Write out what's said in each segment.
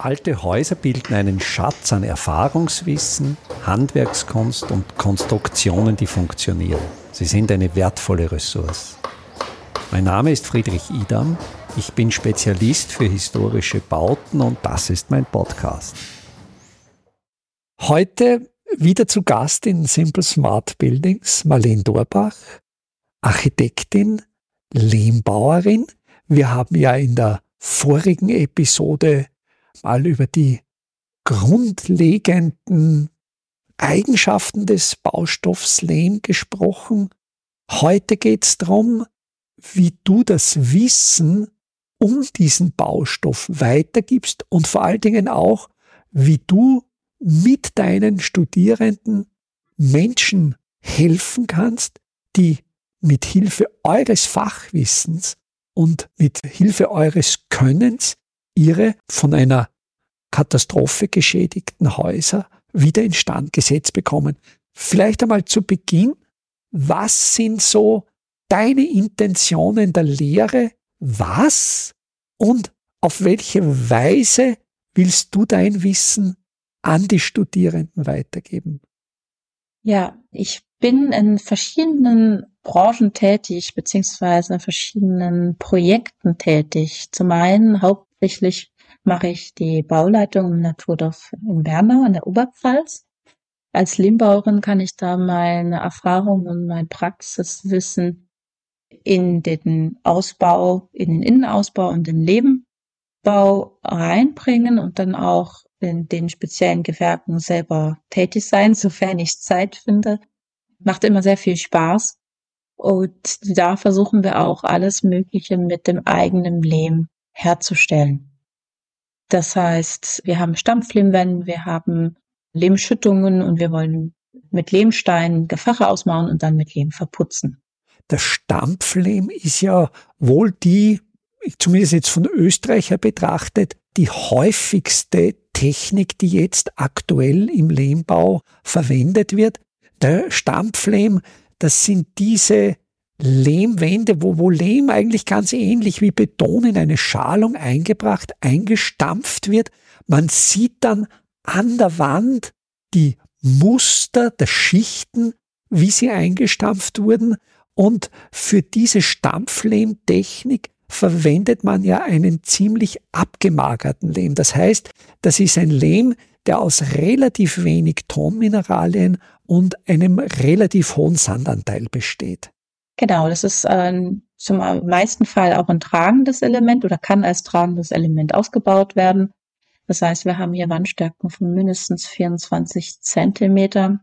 Alte Häuser bilden einen Schatz an Erfahrungswissen, Handwerkskunst und Konstruktionen, die funktionieren. Sie sind eine wertvolle Ressource. Mein Name ist Friedrich Idam. Ich bin Spezialist für historische Bauten und das ist mein Podcast. Heute wieder zu Gast in Simple Smart Buildings Marlene Dorbach, Architektin, Lehmbauerin. Wir haben ja in der vorigen Episode mal über die grundlegenden Eigenschaften des Baustoffs Lehm gesprochen. Heute geht es darum, wie du das Wissen um diesen Baustoff weitergibst und vor allen Dingen auch, wie du mit deinen Studierenden Menschen helfen kannst, die mit Hilfe eures Fachwissens und mit Hilfe eures Könnens ihre von einer Katastrophe geschädigten Häuser wieder instand gesetzt bekommen. Vielleicht einmal zu Beginn, was sind so deine Intentionen der Lehre? Was und auf welche Weise willst du dein Wissen an die Studierenden weitergeben? Ja, ich bin in verschiedenen Branchen tätig, beziehungsweise in verschiedenen Projekten tätig. Zum einen hauptsächlich mache ich die Bauleitung im Naturdorf in Bernau an der Oberpfalz. Als Lehmbauerin kann ich da meine Erfahrung und mein Praxiswissen in den Ausbau, in den Innenausbau und den Lebenbau reinbringen und dann auch in den speziellen Gewerken selber tätig sein, sofern ich Zeit finde. Macht immer sehr viel Spaß. Und da versuchen wir auch alles Mögliche mit dem eigenen Lehm herzustellen. Das heißt, wir haben Stampflehmwände, wir haben Lehmschüttungen und wir wollen mit Lehmsteinen Gefache ausmachen und dann mit Lehm verputzen. Der Stampflehm ist ja wohl die, zumindest jetzt von Österreicher betrachtet, die häufigste Technik, die jetzt aktuell im Lehmbau verwendet wird. Der Stampflehm, das sind diese Lehmwände, wo, wo Lehm eigentlich ganz ähnlich wie Beton in eine Schalung eingebracht, eingestampft wird. Man sieht dann an der Wand die Muster der Schichten, wie sie eingestampft wurden. Und für diese Stampflehmtechnik verwendet man ja einen ziemlich abgemagerten Lehm. Das heißt, das ist ein Lehm, der aus relativ wenig Tonmineralien und einem relativ hohen Sandanteil besteht. Genau, das ist äh, zum meisten Fall auch ein tragendes Element oder kann als tragendes Element ausgebaut werden. Das heißt, wir haben hier Wandstärken von mindestens 24 Zentimeter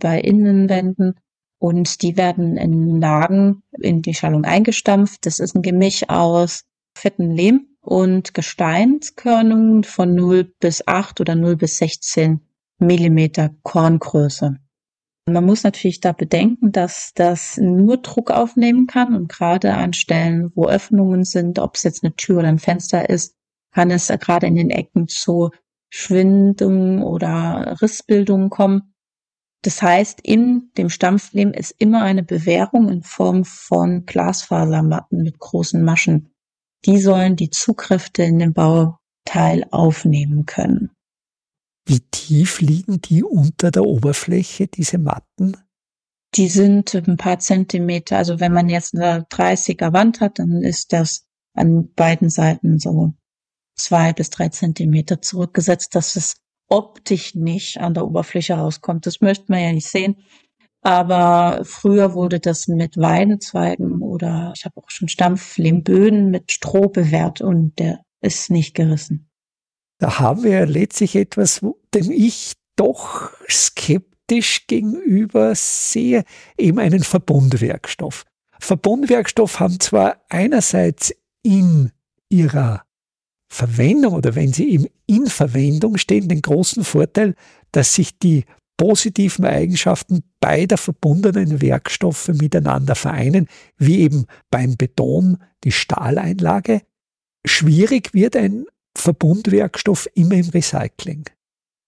bei Innenwänden und die werden in Lagen in die Schallung eingestampft. Das ist ein Gemisch aus fetten Lehm und Gesteinskörnungen von 0 bis 8 oder 0 bis 16 Millimeter Korngröße. Man muss natürlich da bedenken, dass das nur Druck aufnehmen kann und gerade an Stellen, wo Öffnungen sind, ob es jetzt eine Tür oder ein Fenster ist, kann es gerade in den Ecken zu Schwindungen oder Rissbildungen kommen. Das heißt, in dem Stampflehm ist immer eine Bewährung in Form von Glasfasermatten mit großen Maschen. Die sollen die Zugkräfte in den Bauteil aufnehmen können. Wie tief liegen die unter der Oberfläche, diese Matten? Die sind ein paar Zentimeter. Also wenn man jetzt eine 30er Wand hat, dann ist das an beiden Seiten so zwei bis drei Zentimeter zurückgesetzt, dass es optisch nicht an der Oberfläche rauskommt. Das möchte man ja nicht sehen. Aber früher wurde das mit Weidenzweigen oder ich habe auch schon Stampflehmböden mit Stroh bewährt und der ist nicht gerissen. Da haben wir letztlich etwas, dem ich doch skeptisch gegenüber sehe, eben einen Verbundwerkstoff. Verbundwerkstoff haben zwar einerseits in ihrer Verwendung oder wenn sie eben in Verwendung stehen, den großen Vorteil, dass sich die positiven Eigenschaften beider verbundenen Werkstoffe miteinander vereinen, wie eben beim Beton die Stahleinlage. Schwierig wird ein Verbundwerkstoff immer im Recycling.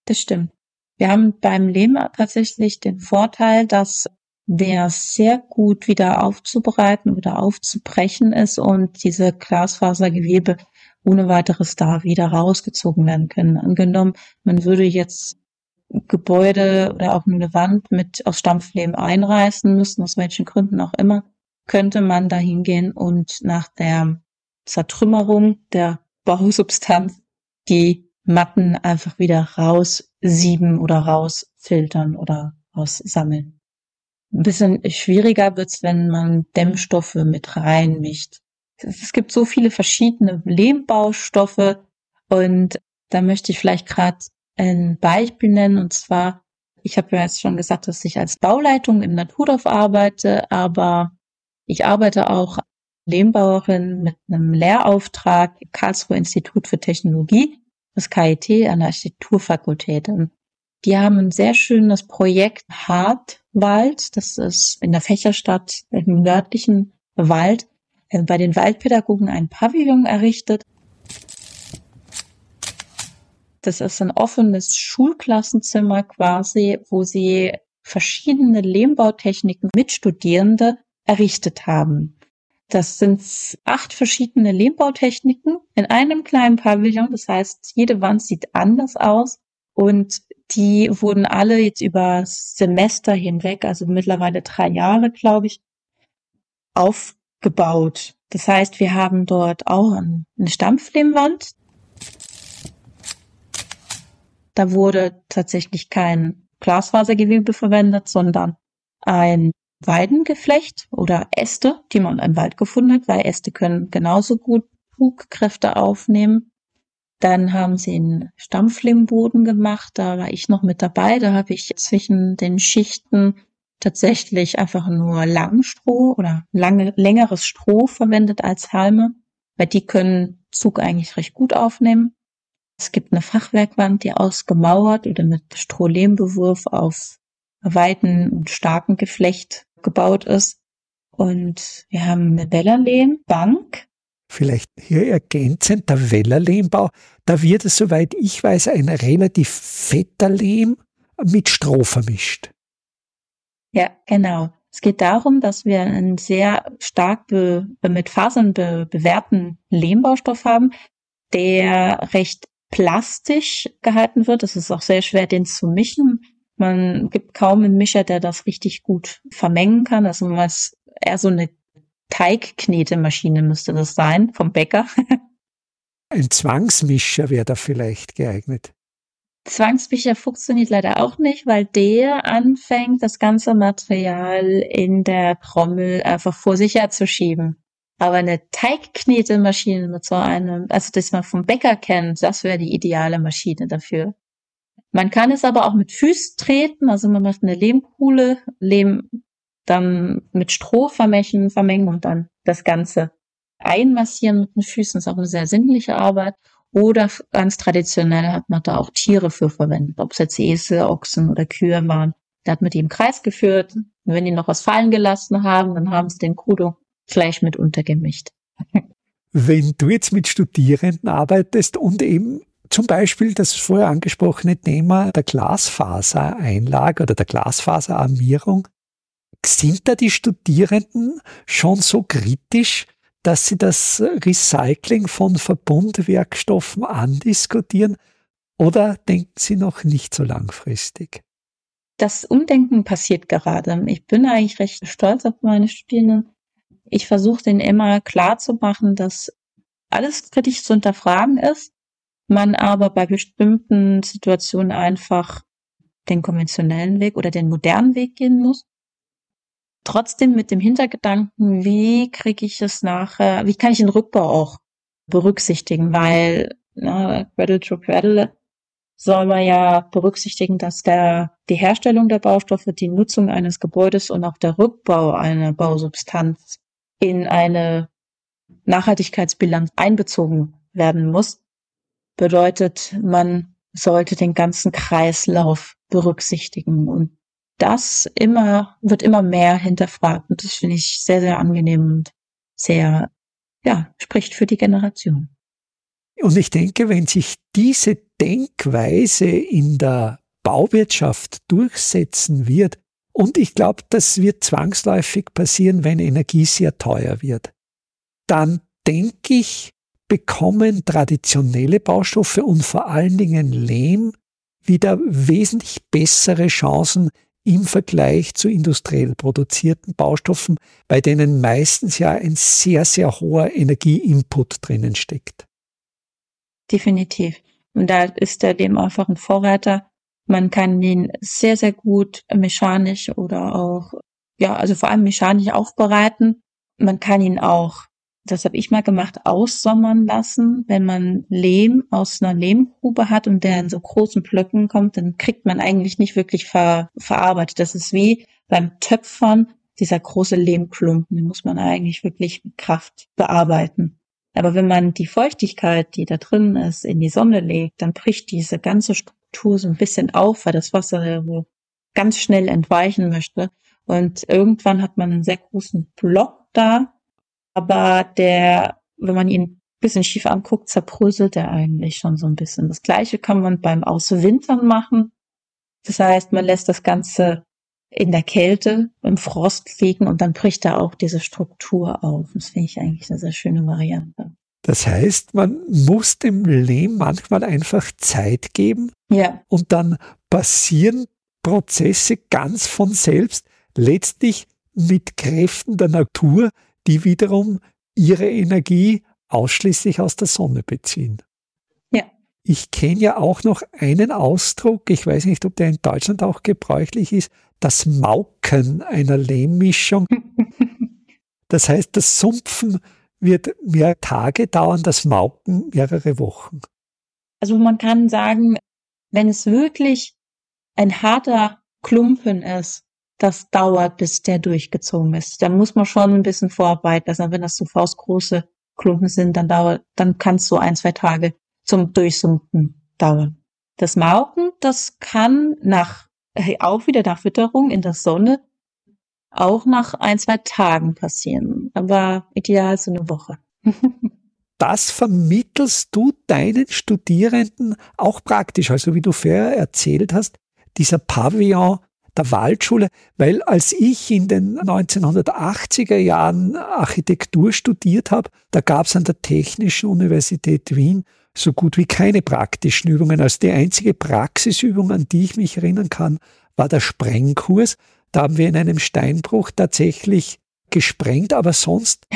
Das stimmt. Wir haben beim Lehm tatsächlich den Vorteil, dass der sehr gut wieder aufzubereiten oder aufzubrechen ist und diese Glasfasergewebe ohne weiteres da wieder rausgezogen werden können. Angenommen, man würde jetzt Gebäude oder auch nur eine Wand mit aus Stampflehm einreißen müssen, aus welchen Gründen auch immer, könnte man da hingehen und nach der Zertrümmerung der Bausubstanz die Matten einfach wieder raussieben oder rausfiltern oder raussammeln. Ein bisschen schwieriger wird's, wenn man Dämmstoffe mit reinmischt. Es gibt so viele verschiedene Lehmbaustoffe und da möchte ich vielleicht gerade ein Beispiel nennen und zwar, ich habe ja jetzt schon gesagt, dass ich als Bauleitung im Naturdorf arbeite, aber ich arbeite auch Lehmbauerin mit einem Lehrauftrag im Karlsruher Institut für Technologie, das KIT an der Architekturfakultät. Und die haben ein sehr schönes Projekt Hartwald, das ist in der Fächerstadt, im nördlichen Wald, äh, bei den Waldpädagogen ein Pavillon errichtet. Das ist ein offenes Schulklassenzimmer quasi, wo sie verschiedene Lehmbautechniken mit Studierende errichtet haben. Das sind acht verschiedene Lehmbautechniken in einem kleinen Pavillon. Das heißt, jede Wand sieht anders aus und die wurden alle jetzt über Semester hinweg, also mittlerweile drei Jahre, glaube ich, aufgebaut. Das heißt, wir haben dort auch eine Stampflehmwand. Da wurde tatsächlich kein Glasfasergewebe verwendet, sondern ein Weidengeflecht oder Äste, die man im Wald gefunden hat, weil Äste können genauso gut Bugkräfte aufnehmen. Dann haben sie einen Stampflehmboden gemacht, da war ich noch mit dabei. Da habe ich zwischen den Schichten tatsächlich einfach nur Langstroh oder lange, längeres Stroh verwendet als Halme, weil die können Zug eigentlich recht gut aufnehmen. Es gibt eine Fachwerkwand, die ausgemauert oder mit Strohlehmbewurf auf weiten und starken Geflecht gebaut ist. Und wir haben eine Wellerlehmbank. Vielleicht hier ergänzend, der Wellerlehmbau, da wird es, soweit ich weiß, ein relativ fetter Lehm mit Stroh vermischt. Ja, genau. Es geht darum, dass wir einen sehr stark be, mit Fasern be, bewährten Lehmbaustoff haben, der recht plastisch gehalten wird. Es ist auch sehr schwer, den zu mischen. Man gibt kaum einen Mischer, der das richtig gut vermengen kann. Also man ist eher so eine Teigknetemaschine müsste das sein, vom Bäcker. Ein Zwangsmischer wäre da vielleicht geeignet. Zwangsmischer funktioniert leider auch nicht, weil der anfängt, das ganze Material in der Trommel einfach vor sich herzuschieben. Aber eine Teigknetemaschine mit so einem, also das man vom Bäcker kennt, das wäre die ideale Maschine dafür. Man kann es aber auch mit Füßen treten, also man macht eine Lehmkuhle, Lehm dann mit Stroh vermengen, vermengen und dann das Ganze einmassieren mit den Füßen. Ist auch eine sehr sinnliche Arbeit. Oder ganz traditionell hat man da auch Tiere für verwendet, ob es jetzt Esel, Ochsen oder Kühe waren. Da hat man die im Kreis geführt. Und wenn die noch was fallen gelassen haben, dann haben sie den Kudo gleich mit untergemischt. Wenn du jetzt mit Studierenden arbeitest und eben zum Beispiel das vorher angesprochene Thema der Glasfasereinlage oder der Glasfaserarmierung. Sind da die Studierenden schon so kritisch, dass sie das Recycling von Verbundwerkstoffen andiskutieren oder denken sie noch nicht so langfristig? Das Umdenken passiert gerade. Ich bin eigentlich recht stolz auf meine Studierenden. Ich versuche denen immer klar zu machen, dass alles kritisch zu hinterfragen ist man aber bei bestimmten Situationen einfach den konventionellen Weg oder den modernen Weg gehen muss. Trotzdem mit dem Hintergedanken, wie kriege ich es nachher, wie kann ich den Rückbau auch berücksichtigen, weil na, Cradle to Cradle soll man ja berücksichtigen, dass der, die Herstellung der Baustoffe, die Nutzung eines Gebäudes und auch der Rückbau einer Bausubstanz in eine Nachhaltigkeitsbilanz einbezogen werden muss bedeutet, man sollte den ganzen Kreislauf berücksichtigen und das immer, wird immer mehr hinterfragt und das finde ich sehr, sehr angenehm und sehr, ja, spricht für die Generation. Und ich denke, wenn sich diese Denkweise in der Bauwirtschaft durchsetzen wird, und ich glaube, das wird zwangsläufig passieren, wenn Energie sehr teuer wird, dann denke ich, bekommen traditionelle Baustoffe und vor allen Dingen Lehm wieder wesentlich bessere Chancen im Vergleich zu industriell produzierten Baustoffen, bei denen meistens ja ein sehr, sehr hoher Energieinput drinnen steckt. Definitiv. Und da ist der Lehm einfach ein Vorreiter. Man kann ihn sehr, sehr gut mechanisch oder auch, ja, also vor allem mechanisch aufbereiten. Man kann ihn auch das habe ich mal gemacht, aussommern lassen. Wenn man Lehm aus einer Lehmgrube hat und der in so großen Blöcken kommt, dann kriegt man eigentlich nicht wirklich ver verarbeitet. Das ist wie beim Töpfern dieser große Lehmklumpen, den muss man eigentlich wirklich mit Kraft bearbeiten. Aber wenn man die Feuchtigkeit, die da drin ist, in die Sonne legt, dann bricht diese ganze Struktur so ein bisschen auf, weil das Wasser so ganz schnell entweichen möchte. Und irgendwann hat man einen sehr großen Block da, aber der, wenn man ihn ein bisschen schief anguckt, zerbröselt er eigentlich schon so ein bisschen. Das gleiche kann man beim Auswintern machen. Das heißt, man lässt das Ganze in der Kälte, im Frost liegen und dann bricht er auch diese Struktur auf. Das finde ich eigentlich eine sehr schöne Variante. Das heißt, man muss dem Lehm manchmal einfach Zeit geben ja. und dann passieren Prozesse ganz von selbst, letztlich mit Kräften der Natur, die wiederum ihre Energie ausschließlich aus der Sonne beziehen. Ja. Ich kenne ja auch noch einen Ausdruck, ich weiß nicht, ob der in Deutschland auch gebräuchlich ist, das Mauken einer Lehmmischung. Das heißt, das Sumpfen wird mehr Tage dauern, das Mauken mehrere Wochen. Also man kann sagen, wenn es wirklich ein harter Klumpen ist, das dauert, bis der durchgezogen ist. Da muss man schon ein bisschen vorarbeiten. Also wenn das so faustgroße Klumpen sind, dann dauert, dann kann es so ein, zwei Tage zum Durchsumpen dauern. Das Mauken, das kann nach, auch wieder nach Witterung in der Sonne, auch nach ein, zwei Tagen passieren. Aber ideal so eine Woche. das vermittelst du deinen Studierenden auch praktisch. Also wie du vorher erzählt hast, dieser Pavillon der Waldschule, weil als ich in den 1980er Jahren Architektur studiert habe, da gab es an der Technischen Universität Wien so gut wie keine praktischen Übungen. Also die einzige Praxisübung, an die ich mich erinnern kann, war der Sprengkurs. Da haben wir in einem Steinbruch tatsächlich gesprengt, aber sonst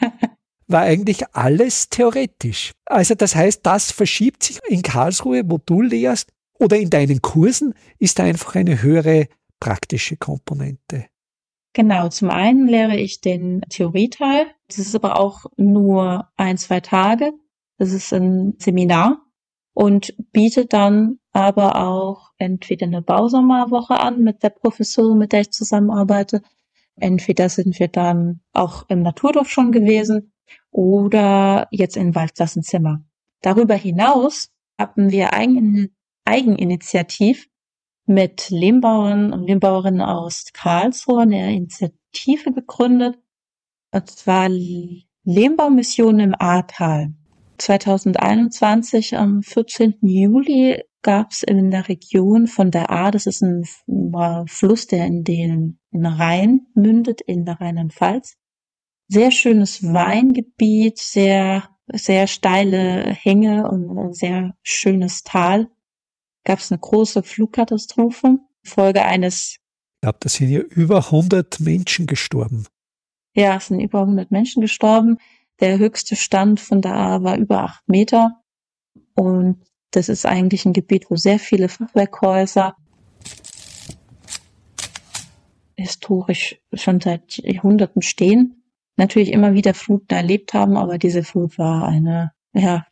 war eigentlich alles theoretisch. Also das heißt, das verschiebt sich in Karlsruhe, wo du lehrst, oder in deinen Kursen ist da einfach eine höhere praktische Komponente? Genau, zum einen lehre ich den Theorieteil. Das ist aber auch nur ein, zwei Tage. Das ist ein Seminar und bietet dann aber auch entweder eine Bausommerwoche an mit der Professorin, mit der ich zusammenarbeite. Entweder sind wir dann auch im Naturdorf schon gewesen oder jetzt in Waldklassenzimmer. Darüber hinaus haben wir eigen, eigeninitiativ mit Lehmbauern und Lehmbauerinnen aus Karlsruhe eine Initiative gegründet. Und zwar Lehmbaumission im Ahrtal. 2021 am 14. Juli gab es in der Region von der Ahr, das ist ein Fluss, der in den, in Rhein mündet, in der Rheinland-Pfalz. Sehr schönes Weingebiet, sehr, sehr steile Hänge und ein sehr schönes Tal gab es eine große Flugkatastrophe Folge eines. Ich glaube, da sind ja über 100 Menschen gestorben. Ja, es sind über 100 Menschen gestorben. Der höchste Stand von da war über acht Meter. Und das ist eigentlich ein Gebiet, wo sehr viele Fachwerkhäuser historisch schon seit Jahrhunderten stehen. Natürlich immer wieder Fluten erlebt haben, aber diese Flut war eine, ja,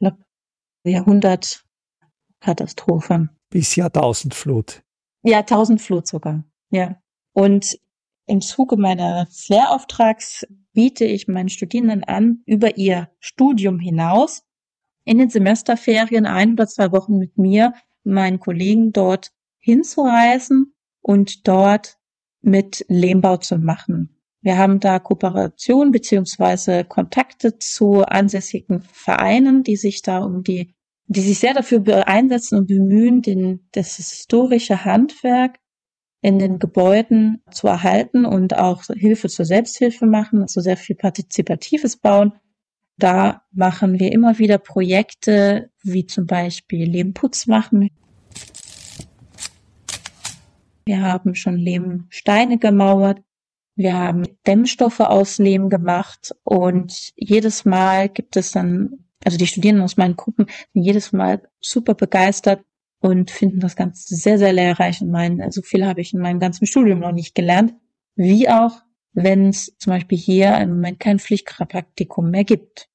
Jahrhundertkatastrophe bis Jahrtausendflut. Jahrtausendflut sogar, ja. Und im Zuge meines Lehrauftrags biete ich meinen Studierenden an, über ihr Studium hinaus in den Semesterferien ein oder zwei Wochen mit mir, meinen Kollegen dort hinzureisen und dort mit Lehmbau zu machen. Wir haben da Kooperation beziehungsweise Kontakte zu ansässigen Vereinen, die sich da um die die sich sehr dafür einsetzen und bemühen, den, das historische Handwerk in den Gebäuden zu erhalten und auch Hilfe zur Selbsthilfe machen, also sehr viel partizipatives Bauen. Da machen wir immer wieder Projekte, wie zum Beispiel Lehmputz machen. Wir haben schon Lehmsteine gemauert. Wir haben Dämmstoffe aus Lehm gemacht und jedes Mal gibt es dann, also die Studierenden aus meinen Gruppen sind jedes Mal super begeistert und finden das Ganze sehr, sehr lehrreich und meinen, so viel habe ich in meinem ganzen Studium noch nicht gelernt. Wie auch, wenn es zum Beispiel hier im Moment kein Pflichtpraktikum mehr gibt.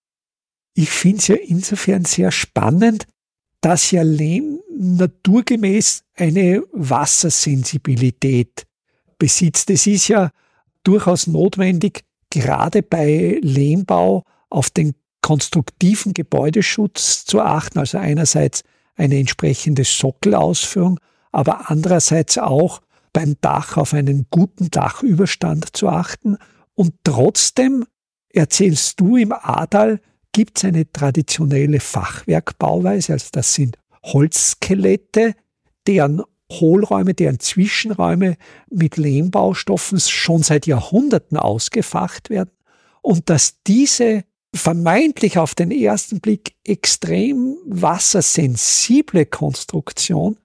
Ich finde es ja insofern sehr spannend, dass ja Lehm naturgemäß eine Wassersensibilität besitzt. Es ist ja durchaus notwendig, gerade bei Lehmbau auf den konstruktiven Gebäudeschutz zu achten, also einerseits eine entsprechende Sockelausführung, aber andererseits auch beim Dach auf einen guten Dachüberstand zu achten. Und trotzdem erzählst du im Adal, gibt es eine traditionelle Fachwerkbauweise, also das sind Holzskelette, deren Hohlräume, deren Zwischenräume mit Lehmbaustoffen schon seit Jahrhunderten ausgefacht werden. Und dass diese vermeintlich auf den ersten Blick extrem wassersensible Konstruktion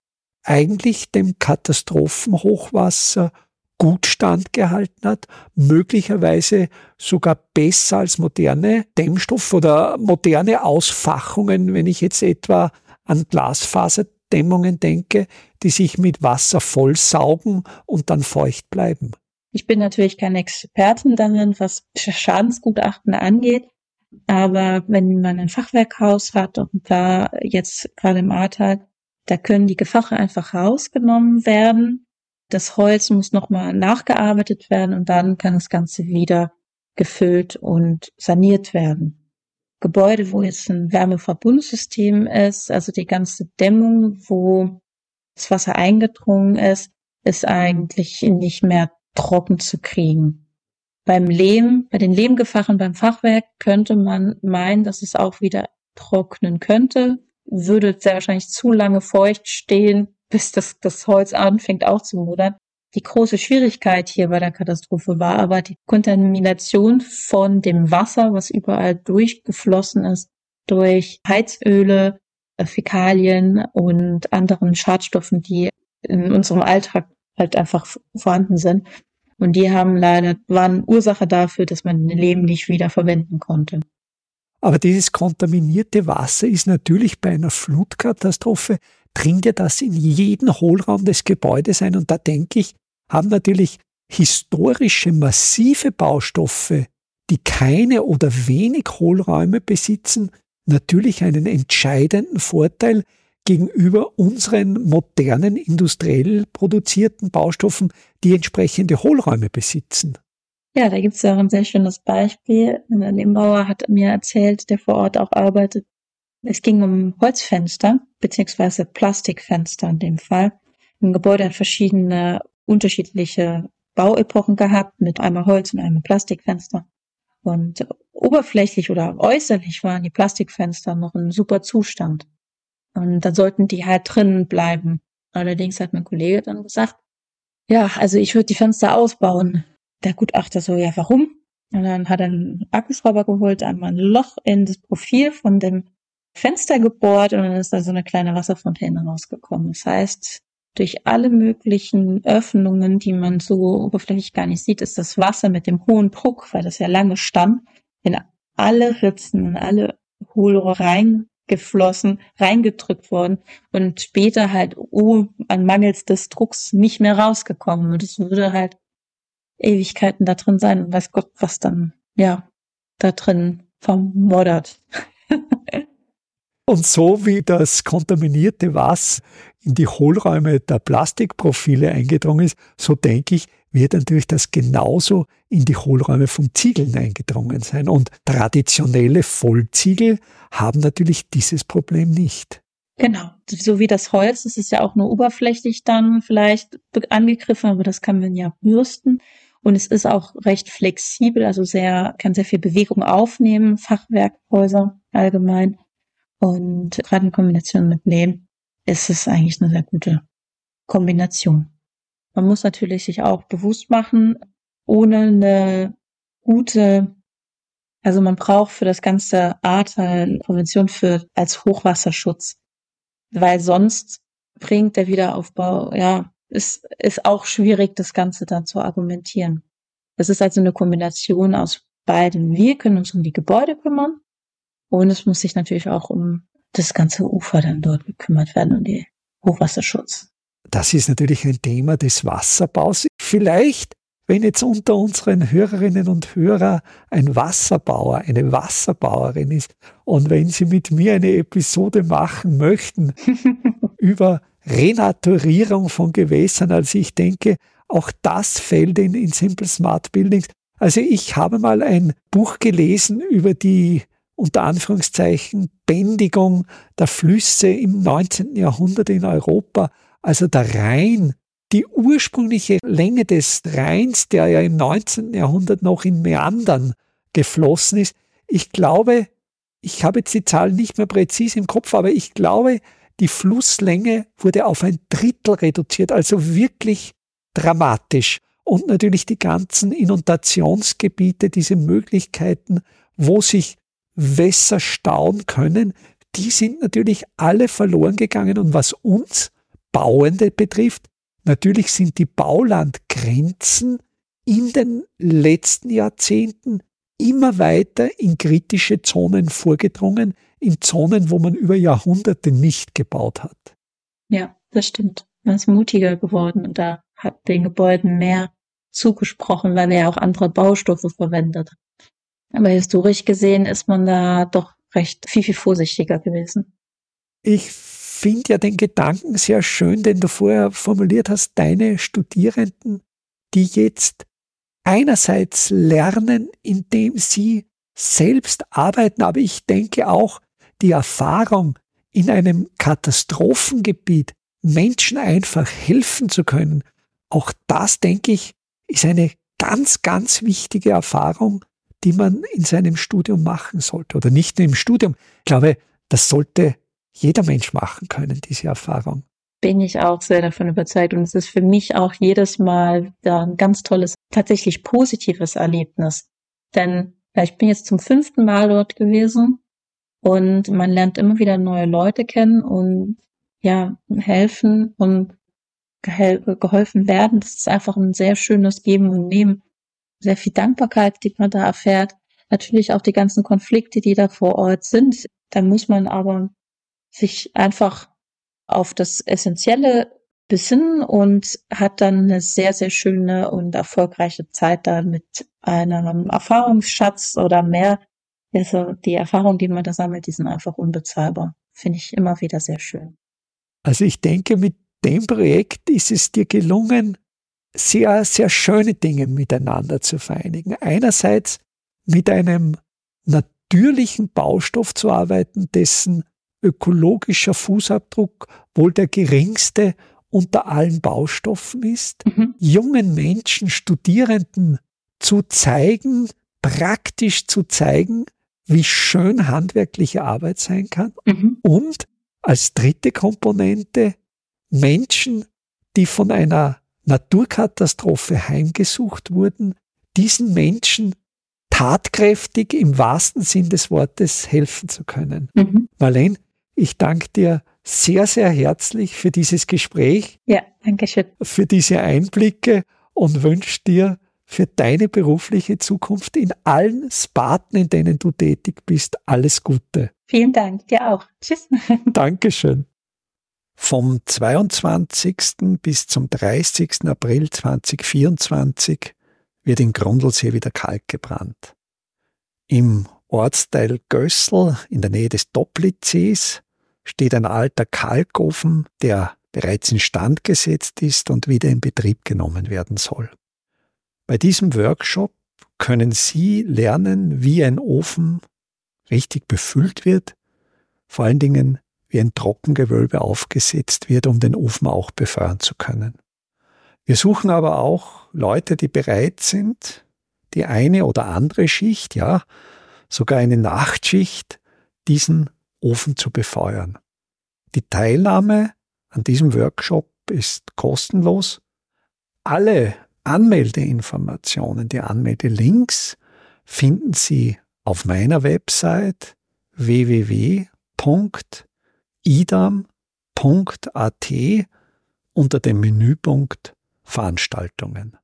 eigentlich dem Katastrophenhochwasser gut standgehalten hat, möglicherweise sogar besser als moderne Dämmstoff oder moderne Ausfachungen, wenn ich jetzt etwa an Glasfaserdämmungen denke, die sich mit Wasser vollsaugen und dann feucht bleiben. Ich bin natürlich keine Expertin darin, was Schadensgutachten angeht. Aber wenn man ein Fachwerkhaus hat und da jetzt gerade im Ahrtal, da können die Gefache einfach rausgenommen werden. Das Holz muss nochmal nachgearbeitet werden und dann kann das Ganze wieder gefüllt und saniert werden. Gebäude, wo jetzt ein Wärmeverbundsystem ist, also die ganze Dämmung, wo das Wasser eingedrungen ist, ist eigentlich nicht mehr trocken zu kriegen. Beim Lehm, bei den Lehmgefachen beim Fachwerk könnte man meinen, dass es auch wieder trocknen könnte, würde sehr wahrscheinlich zu lange feucht stehen, bis das, das Holz anfängt auch zu modern. Die große Schwierigkeit hier bei der Katastrophe war aber die Kontamination von dem Wasser, was überall durchgeflossen ist, durch Heizöle, äh, Fäkalien und anderen Schadstoffen, die in unserem Alltag halt einfach vorhanden sind. Und die haben leider, waren Ursache dafür, dass man Leben nicht wieder verwenden konnte. Aber dieses kontaminierte Wasser ist natürlich bei einer Flutkatastrophe dringt ja das in jeden Hohlraum des Gebäudes ein. Und da denke ich, haben natürlich historische massive Baustoffe, die keine oder wenig Hohlräume besitzen, natürlich einen entscheidenden Vorteil gegenüber unseren modernen industriell produzierten Baustoffen, die entsprechende Hohlräume besitzen. Ja, da gibt es auch ein sehr schönes Beispiel. Ein Lehmbauer hat mir erzählt, der vor Ort auch arbeitet, es ging um Holzfenster, beziehungsweise Plastikfenster in dem Fall. Ein Gebäude hat verschiedene unterschiedliche Bauepochen gehabt, mit einmal Holz und einmal Plastikfenster. Und oberflächlich oder äußerlich waren die Plastikfenster noch in super Zustand. Und dann sollten die halt drinnen bleiben. Allerdings hat mein Kollege dann gesagt, ja, also ich würde die Fenster ausbauen. Der Gutachter so, ja, warum? Und dann hat er einen Akkuschrauber geholt, einmal ein Loch in das Profil von dem Fenster gebohrt und dann ist da so eine kleine Wasserfontäne rausgekommen. Das heißt, durch alle möglichen Öffnungen, die man so oberflächlich gar nicht sieht, ist das Wasser mit dem hohen Druck, weil das ja lange stand, in alle Ritzen, in alle Hohlrohre reingeflossen, reingedrückt worden und später halt oh, an mangels des Drucks nicht mehr rausgekommen. Und es würde halt Ewigkeiten da drin sein und weiß Gott, was dann, ja, da drin vermoddert. Und so wie das kontaminierte Wasser in die Hohlräume der Plastikprofile eingedrungen ist, so denke ich, wird natürlich das genauso in die Hohlräume von Ziegeln eingedrungen sein. Und traditionelle Vollziegel haben natürlich dieses Problem nicht. Genau, so wie das Holz, das ist ja auch nur oberflächlich dann vielleicht angegriffen, aber das kann man ja bürsten. Und es ist auch recht flexibel, also sehr, kann sehr viel Bewegung aufnehmen, Fachwerkhäuser allgemein. Und gerade in Kombination mit Lehm ist es eigentlich eine sehr gute Kombination. Man muss natürlich sich auch bewusst machen, ohne eine gute Also man braucht für das ganze Ahrtal Prävention für als Hochwasserschutz, weil sonst bringt der Wiederaufbau, ja, ist, ist auch schwierig, das Ganze dann zu argumentieren. Es ist also eine Kombination aus beiden. Wir können uns um die Gebäude kümmern und es muss sich natürlich auch um das ganze Ufer dann dort gekümmert werden und die Hochwasserschutz. Das ist natürlich ein Thema des Wasserbaus. Vielleicht, wenn jetzt unter unseren Hörerinnen und Hörern ein Wasserbauer, eine Wasserbauerin ist und wenn Sie mit mir eine Episode machen möchten über Renaturierung von Gewässern, also ich denke, auch das fällt in, in Simple Smart Buildings. Also ich habe mal ein Buch gelesen über die unter Anführungszeichen Bändigung der Flüsse im 19. Jahrhundert in Europa. Also der Rhein, die ursprüngliche Länge des Rheins, der ja im 19. Jahrhundert noch in Meandern geflossen ist. Ich glaube, ich habe jetzt die Zahl nicht mehr präzise im Kopf, aber ich glaube, die Flusslänge wurde auf ein Drittel reduziert, also wirklich dramatisch. Und natürlich die ganzen Inundationsgebiete, diese Möglichkeiten, wo sich Wässer stauen können, die sind natürlich alle verloren gegangen. Und was uns Bauende betrifft, natürlich sind die Baulandgrenzen in den letzten Jahrzehnten immer weiter in kritische Zonen vorgedrungen, in Zonen, wo man über Jahrhunderte nicht gebaut hat. Ja, das stimmt. Man ist mutiger geworden und da hat den Gebäuden mehr zugesprochen, weil er auch andere Baustoffe verwendet. Aber historisch gesehen ist man da doch recht viel, viel vorsichtiger gewesen. Ich finde ja den Gedanken sehr schön, den du vorher formuliert hast, deine Studierenden, die jetzt einerseits lernen, indem sie selbst arbeiten, aber ich denke auch die Erfahrung in einem Katastrophengebiet Menschen einfach helfen zu können, auch das, denke ich, ist eine ganz, ganz wichtige Erfahrung, die man in seinem Studium machen sollte. Oder nicht nur im Studium. Ich glaube, das sollte jeder Mensch machen können, diese Erfahrung. Bin ich auch sehr davon überzeugt. Und es ist für mich auch jedes Mal ein ganz tolles, tatsächlich positives Erlebnis. Denn ich bin jetzt zum fünften Mal dort gewesen und man lernt immer wieder neue Leute kennen und ja, helfen und geholfen werden. Das ist einfach ein sehr schönes Geben und Nehmen sehr viel Dankbarkeit, die man da erfährt. Natürlich auch die ganzen Konflikte, die da vor Ort sind. Da muss man aber sich einfach auf das Essentielle besinnen und hat dann eine sehr, sehr schöne und erfolgreiche Zeit da mit einem Erfahrungsschatz oder mehr. Also die Erfahrungen, die man da sammelt, die sind einfach unbezahlbar. Finde ich immer wieder sehr schön. Also ich denke, mit dem Projekt ist es dir gelungen, sehr, sehr schöne Dinge miteinander zu vereinigen. Einerseits mit einem natürlichen Baustoff zu arbeiten, dessen ökologischer Fußabdruck wohl der geringste unter allen Baustoffen ist, mhm. jungen Menschen, Studierenden zu zeigen, praktisch zu zeigen, wie schön handwerkliche Arbeit sein kann mhm. und als dritte Komponente Menschen, die von einer Naturkatastrophe heimgesucht wurden, diesen Menschen tatkräftig im wahrsten Sinn des Wortes helfen zu können. Mhm. Marlene, ich danke dir sehr, sehr herzlich für dieses Gespräch. Ja, danke schön. Für diese Einblicke und wünsche dir für deine berufliche Zukunft in allen Sparten, in denen du tätig bist, alles Gute. Vielen Dank, dir auch. Tschüss. Dankeschön. Vom 22. bis zum 30. April 2024 wird in Grundlsee wieder Kalk gebrannt. Im Ortsteil Gössel in der Nähe des Doplitzsees steht ein alter Kalkofen, der bereits instand gesetzt ist und wieder in Betrieb genommen werden soll. Bei diesem Workshop können Sie lernen, wie ein Ofen richtig befüllt wird, vor allen Dingen wie ein Trockengewölbe aufgesetzt wird, um den Ofen auch befeuern zu können. Wir suchen aber auch Leute, die bereit sind, die eine oder andere Schicht, ja, sogar eine Nachtschicht, diesen Ofen zu befeuern. Die Teilnahme an diesem Workshop ist kostenlos. Alle Anmeldeinformationen, die Anmeldelinks finden Sie auf meiner Website www.idam.at unter dem Menüpunkt Veranstaltungen.